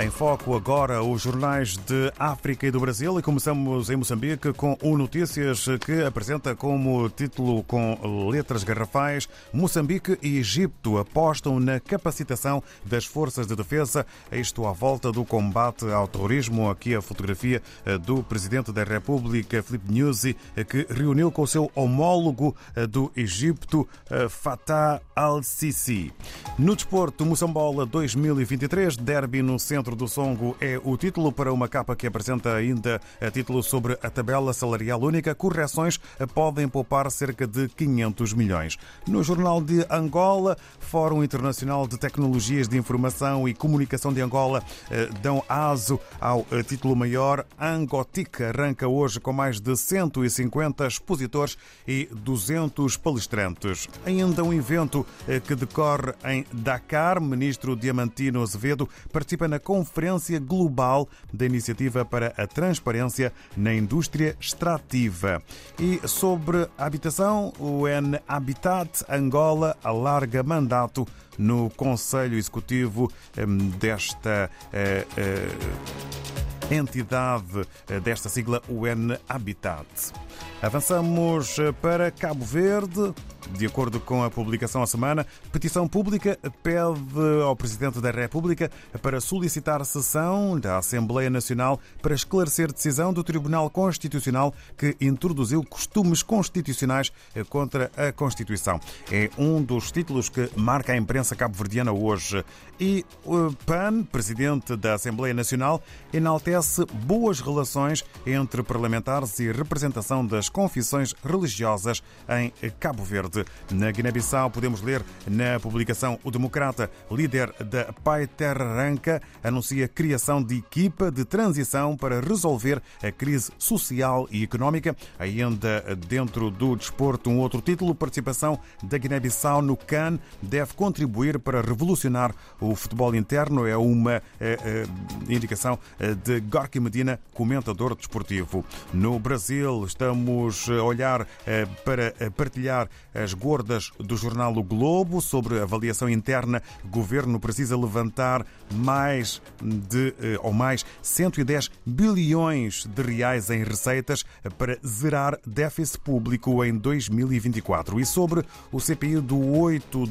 Em foco agora os jornais de África e do Brasil e começamos em Moçambique com o Notícias que apresenta como título com letras garrafais Moçambique e Egito apostam na capacitação das forças de defesa, isto à volta do combate ao terrorismo. Aqui a fotografia do Presidente da República, Filipe Nyusi, que reuniu com o seu homólogo do Egito, Fatah al-Sisi. No desporto, Moçambola 2023, derby no centro do Songo é o título para uma capa que apresenta ainda a título sobre a tabela salarial única. Correções podem poupar cerca de 500 milhões. No Jornal de Angola, Fórum Internacional de Tecnologias de Informação e Comunicação de Angola eh, dão aso ao eh, título maior. Angotic arranca hoje com mais de 150 expositores e 200 palestrantes. Ainda um evento eh, que decorre em Dakar. Ministro Diamantino Azevedo participa na Conferência Global da Iniciativa para a Transparência na Indústria Extrativa. E sobre habitação, o N Habitat Angola alarga mandato no Conselho Executivo desta entidade desta sigla UN Habitat. Avançamos para Cabo Verde. De acordo com a publicação à semana, petição pública pede ao Presidente da República para solicitar sessão da Assembleia Nacional para esclarecer decisão do Tribunal Constitucional que introduziu costumes constitucionais contra a Constituição. É um dos títulos que marca a imprensa cabo-verdiana hoje. E o PAN, Presidente da Assembleia Nacional, enaltece boas relações entre parlamentares e representação das confissões religiosas em Cabo Verde. Na Guiné-Bissau, podemos ler na publicação O Democrata, líder da Pai Terra Ranca, anuncia a criação de equipa de transição para resolver a crise social e económica. Ainda dentro do desporto, um outro título, participação da Guiné-Bissau no CAN, deve contribuir para revolucionar o futebol interno. É uma é, é, indicação de Gorky Medina, comentador desportivo. No Brasil, estamos a olhar para partilhar gordas do jornal O Globo sobre avaliação interna. O governo precisa levantar mais de ou mais 110 bilhões de reais em receitas para zerar déficit público em 2024. E sobre o CPI do 8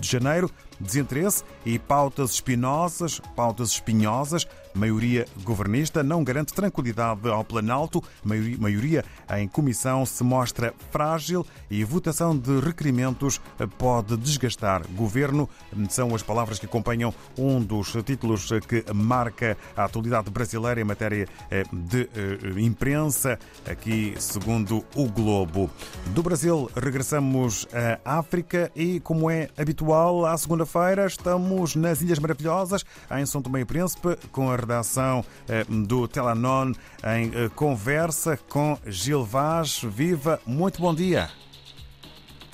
de janeiro, desinteresse e pautas espinosas, pautas espinhosas, maioria governista não garante tranquilidade ao Planalto, maioria em comissão se mostra frágil e votação de requerimentos pode desgastar governo. São as palavras que acompanham um dos títulos que marca a atualidade brasileira em matéria de imprensa, aqui segundo o Globo. Do Brasil regressamos à África e, como é habitual, à segunda-feira estamos nas Ilhas Maravilhosas, em São Tomé e Príncipe, com a redação do Telanon em conversa com Gil Vaz. Viva, muito bom dia.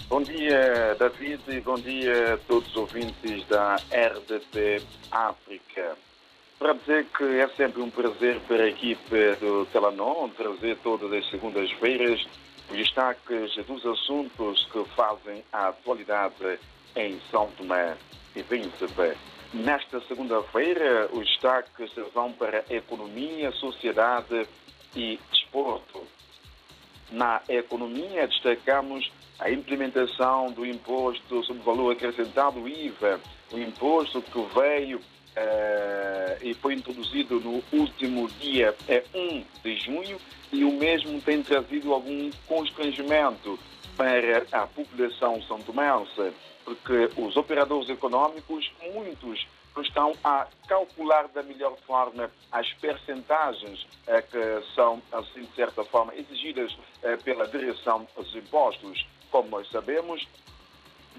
Bom dia, David, e bom dia a todos os ouvintes da RDP África. Para dizer que é sempre um prazer para a equipe do Telanon trazer todas as segundas-feiras os destaques dos assuntos que fazem a atualidade em São Tomé e Príncipe. Nesta segunda-feira, os destaques vão para economia, sociedade e desporto. Na economia, destacamos a implementação do imposto sobre valor acrescentado, IVA, o imposto que veio eh, e foi introduzido no último dia é 1 de junho e o mesmo tem trazido algum constrangimento para a população são tomense, porque os operadores econômicos, muitos estão a calcular da melhor forma as percentagens eh, que são, assim, de certa forma, exigidas eh, pela direção dos impostos. Como nós sabemos,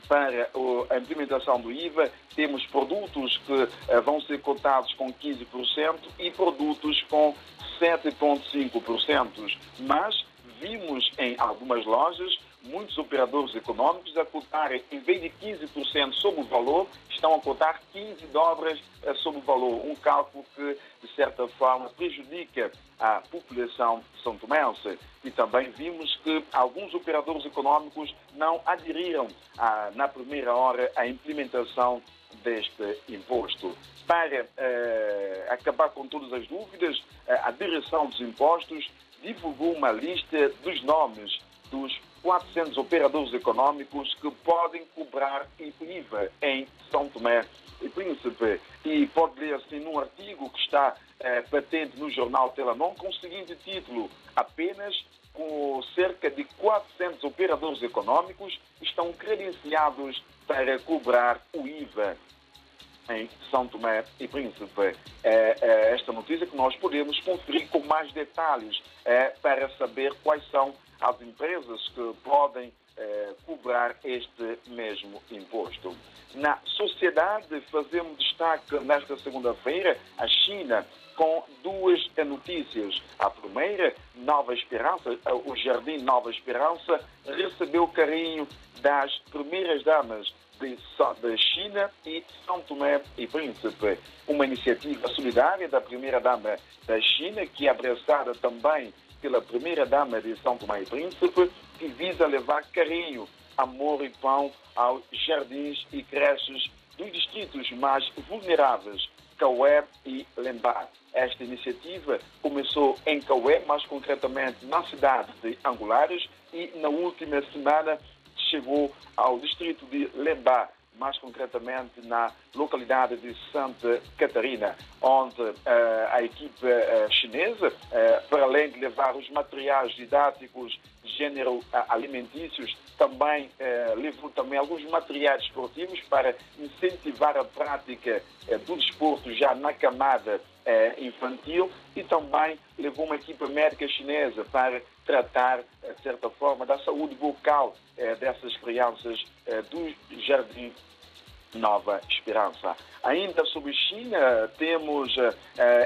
para a implementação do IVA, temos produtos que eh, vão ser cotados com 15% e produtos com 7,5%. Mas vimos em algumas lojas muitos operadores econômicos a cotarem, em vez de 15% sobre o valor, estão a cotar 15 dobras eh, sobre o valor. Um cálculo que, de certa forma, prejudica a população são tomense. E também vimos que alguns operadores econômicos não aderiram, a, na primeira hora, à implementação deste imposto. Para eh, acabar com todas as dúvidas, eh, a Direção dos Impostos divulgou uma lista dos nomes dos 400 operadores econômicos que podem cobrar IVA em São Tomé e Príncipe. E pode ler assim num artigo que está eh, patente no jornal Telamon com o seguinte título: Apenas com cerca de 400 operadores econômicos estão credenciados para cobrar o IVA em São Tomé e Príncipe. É, é esta notícia que nós podemos conferir com mais detalhes é, para saber quais são as empresas que podem é, cobrar este mesmo imposto. Na sociedade, fazemos destaque nesta segunda-feira a China com duas notícias. A primeira, Nova Esperança, o Jardim Nova Esperança recebeu carinho das primeiras damas de China e São Tomé e Príncipe. Uma iniciativa solidária da primeira-dama da China, que é abraçada também pela primeira-dama de São Tomé e Príncipe, que visa levar carinho, amor e pão aos jardins e creches dos distritos mais vulneráveis, Caué e Lembá. Esta iniciativa começou em Caué, mais concretamente na cidade de Angulares, e na última semana chegou ao distrito de Lembá, mais concretamente na localidade de Santa Catarina, onde uh, a equipe uh, chinesa, uh, para além de levar os materiais didáticos de gênero alimentícios, também levou também alguns materiais esportivos para incentivar a prática do desporto já na camada infantil e também levou uma equipe médica chinesa para tratar, de certa forma, da saúde bucal dessas crianças do jardim Nova Esperança. Ainda sobre China, temos uh,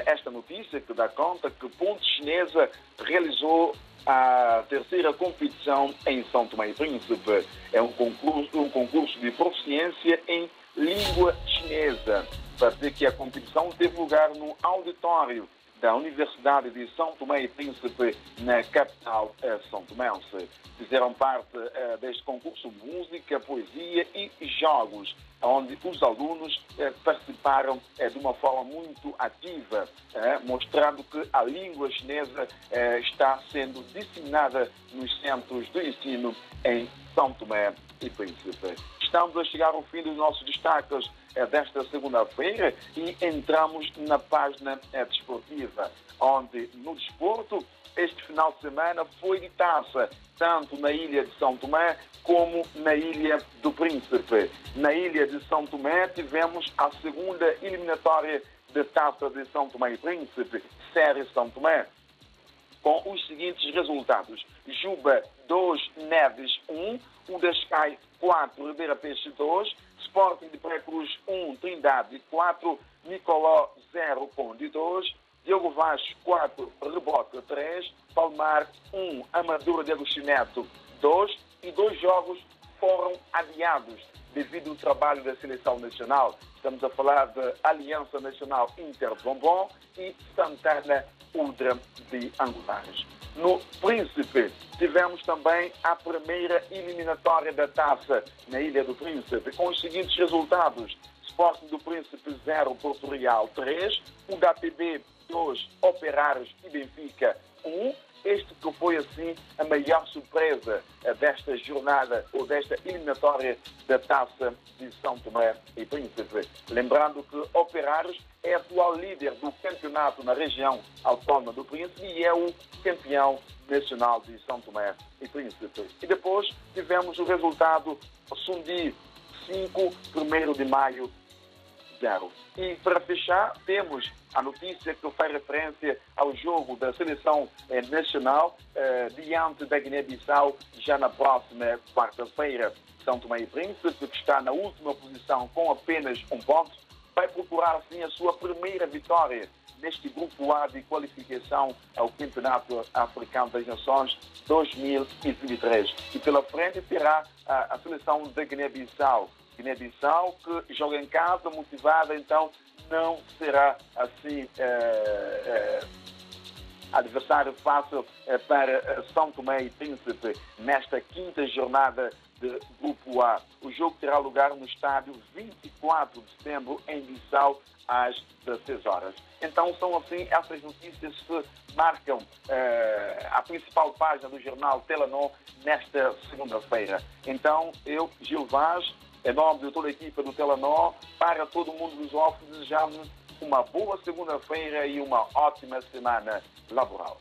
esta notícia que dá conta que Ponte Chinesa realizou a terceira competição em São Tomé e Príncipe. É um concurso, um concurso de proficiência em língua chinesa. Para dizer que a competição teve lugar no auditório da Universidade de São Tomé e Príncipe, na capital eh, São Tomense. Fizeram parte uh, deste concurso música, poesia e jogos, onde os alunos uh, participaram uh, de uma forma muito ativa, mostrando que a língua chinesa está sendo disseminada nos centros de ensino em São Tomé e Príncipe. Estamos a chegar ao fim dos nossos destaques desta segunda-feira e entramos na página desportiva, onde no desporto este final de semana foi de taça, tanto na ilha de São Tomé como na ilha do Príncipe. Na ilha de São Tomé tivemos a segunda eliminatória da taça de São Tomé e Príncipe, Série São Tomé, com os seguintes resultados. Juba 2, Neves 1, Udascai 4, Ribeira Peixe 2, Sporting de Pré-Cruz 1, Trindade 4, Nicoló 0, Conde 2, Diogo Vaz, 4, Rebote 3, Palmar 1, Amadura de Agostinho 2 e dois jogos foram adiados devido ao trabalho da seleção nacional. Estamos a falar de Aliança Nacional Inter Bombom e Santana Udra de Angulares. No Príncipe, tivemos também a primeira eliminatória da taça na Ilha do Príncipe, com os seguintes resultados. Sporting do Príncipe 0, Porto Real 3, o HPB 2, Operários e Benfica 1. Este que foi, assim, a maior surpresa desta jornada ou desta eliminatória da Taça de São Tomé e Príncipe. Lembrando que Operários é atual líder do campeonato na região autónoma do Príncipe e é o campeão nacional de São Tomé e Príncipe. E depois tivemos o resultado Sundi 5, 1 de maio, 0. E para fechar, temos a notícia que faz referência ao jogo da seleção eh, nacional eh, diante da Guiné-Bissau já na próxima quarta-feira. São Tomé e Príncipe, que está na última posição com apenas um ponto, vai procurar assim a sua primeira vitória neste grupo A de qualificação ao Campeonato Africano das Nações 2023. E pela frente terá a, a seleção da Guiné-Bissau. Guiné-Bissau que joga em casa, motivada, então não será assim. Eh, eh, adversário fácil eh, para São Tomé e Príncipe nesta quinta jornada de Grupo A. O jogo terá lugar no estádio 24 de setembro em Bissau às 16 horas. Então são assim essas notícias que marcam eh, a principal página do jornal Telenor nesta segunda-feira. Então eu, Gil Vaz, em nome de toda a equipa do Telenor, para todo mundo dos offices, desejamos uma boa segunda-feira e uma ótima semana laboral.